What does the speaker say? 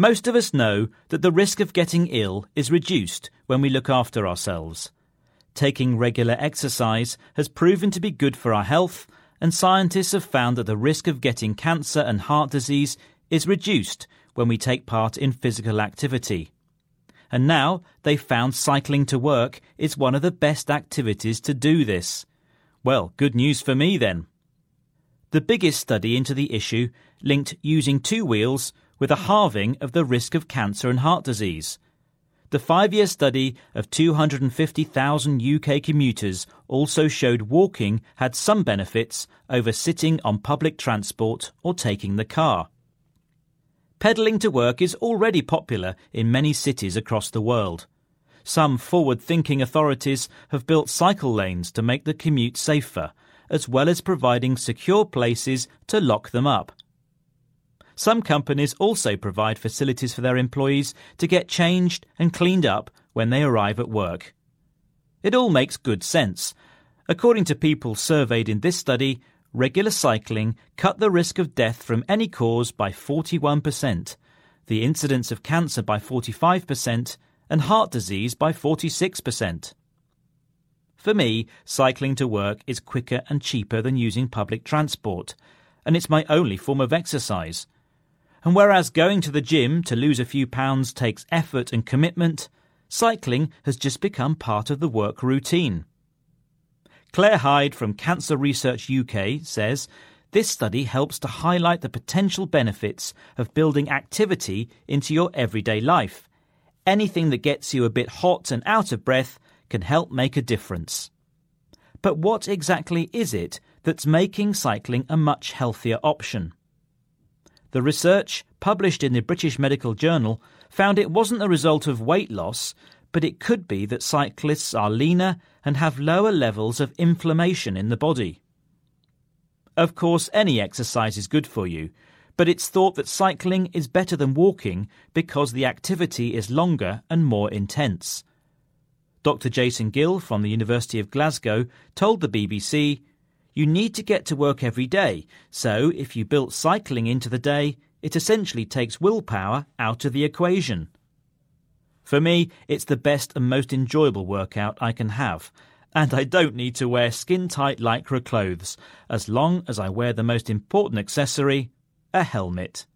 Most of us know that the risk of getting ill is reduced when we look after ourselves. Taking regular exercise has proven to be good for our health, and scientists have found that the risk of getting cancer and heart disease is reduced when we take part in physical activity. And now they've found cycling to work is one of the best activities to do this. Well, good news for me then. The biggest study into the issue linked using two wheels with a halving of the risk of cancer and heart disease. The five year study of 250,000 UK commuters also showed walking had some benefits over sitting on public transport or taking the car. Pedalling to work is already popular in many cities across the world. Some forward thinking authorities have built cycle lanes to make the commute safer, as well as providing secure places to lock them up. Some companies also provide facilities for their employees to get changed and cleaned up when they arrive at work. It all makes good sense. According to people surveyed in this study, regular cycling cut the risk of death from any cause by 41%, the incidence of cancer by 45%, and heart disease by 46%. For me, cycling to work is quicker and cheaper than using public transport, and it's my only form of exercise. And whereas going to the gym to lose a few pounds takes effort and commitment, cycling has just become part of the work routine. Claire Hyde from Cancer Research UK says this study helps to highlight the potential benefits of building activity into your everyday life. Anything that gets you a bit hot and out of breath can help make a difference. But what exactly is it that's making cycling a much healthier option? The research, published in the British Medical Journal, found it wasn't the result of weight loss, but it could be that cyclists are leaner and have lower levels of inflammation in the body. Of course, any exercise is good for you, but it's thought that cycling is better than walking because the activity is longer and more intense. Dr. Jason Gill from the University of Glasgow told the BBC you need to get to work every day, so if you built cycling into the day, it essentially takes willpower out of the equation. For me, it's the best and most enjoyable workout I can have, and I don't need to wear skin tight lycra clothes, as long as I wear the most important accessory a helmet.